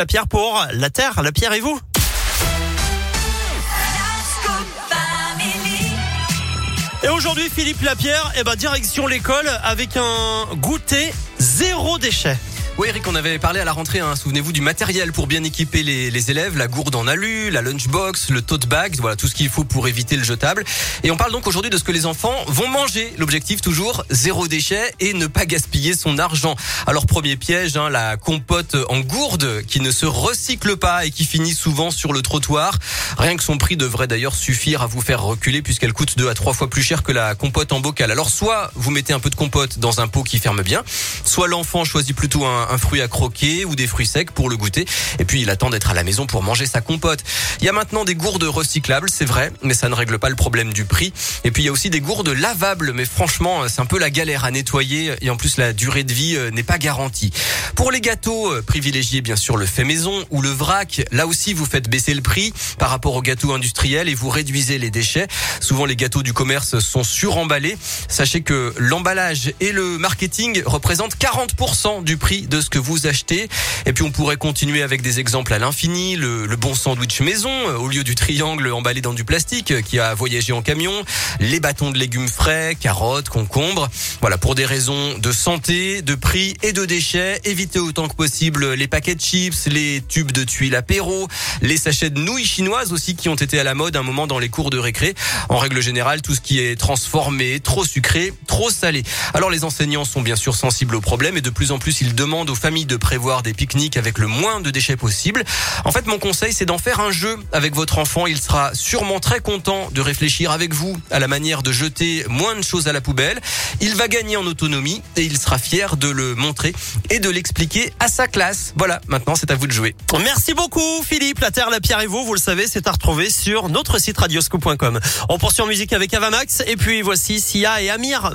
La pierre pour la terre, la pierre et vous. Et aujourd'hui, Philippe Lapierre, eh ben, direction l'école avec un goûter zéro déchet. Oui, Eric, on avait parlé à la rentrée, hein, souvenez-vous, du matériel pour bien équiper les, les, élèves, la gourde en alu, la lunchbox, le tote bag, voilà tout ce qu'il faut pour éviter le jetable. Et on parle donc aujourd'hui de ce que les enfants vont manger. L'objectif toujours zéro déchet et ne pas gaspiller son argent. Alors premier piège, hein, la compote en gourde qui ne se recycle pas et qui finit souvent sur le trottoir. Rien que son prix devrait d'ailleurs suffire à vous faire reculer puisqu'elle coûte deux à trois fois plus cher que la compote en bocal. Alors soit vous mettez un peu de compote dans un pot qui ferme bien, soit l'enfant choisit plutôt un un fruit à croquer ou des fruits secs pour le goûter. Et puis il attend d'être à la maison pour manger sa compote. Il y a maintenant des gourdes recyclables, c'est vrai, mais ça ne règle pas le problème du prix. Et puis il y a aussi des gourdes lavables, mais franchement c'est un peu la galère à nettoyer et en plus la durée de vie euh, n'est pas garantie. Pour les gâteaux, euh, privilégiez bien sûr le fait maison ou le vrac. Là aussi vous faites baisser le prix par rapport aux gâteaux industriels et vous réduisez les déchets. Souvent les gâteaux du commerce sont suremballés. Sachez que l'emballage et le marketing représentent 40% du prix de ce que vous achetez. Et puis on pourrait continuer avec des exemples à l'infini. Le, le, bon sandwich maison euh, au lieu du triangle emballé dans du plastique euh, qui a voyagé en camion. Les bâtons de légumes frais, carottes, concombres. Voilà, pour des raisons de santé, de prix et de déchets, évitez autant que possible les paquets de chips, les tubes de tuiles apéro, les sachets de nouilles chinoises aussi qui ont été à la mode un moment dans les cours de récré. En règle générale, tout ce qui est transformé, trop sucré, trop salé. Alors les enseignants sont bien sûr sensibles au problème et de plus en plus ils demandent aux familles de prévoir des pique-niques avec le moins de déchets possible. En fait, mon conseil, c'est d'en faire un jeu avec votre enfant. Il sera sûrement très content de réfléchir avec vous à la manière de jeter moins de choses à la poubelle. Il va gagner en autonomie et il sera fier de le montrer et de l'expliquer à sa classe. Voilà, maintenant c'est à vous de jouer. Merci beaucoup Philippe. La Terre, la Pierre et vous, vous le savez, c'est à retrouver sur notre site radioscope.com. On poursuit en musique avec Avamax et puis voici Sia et Amir.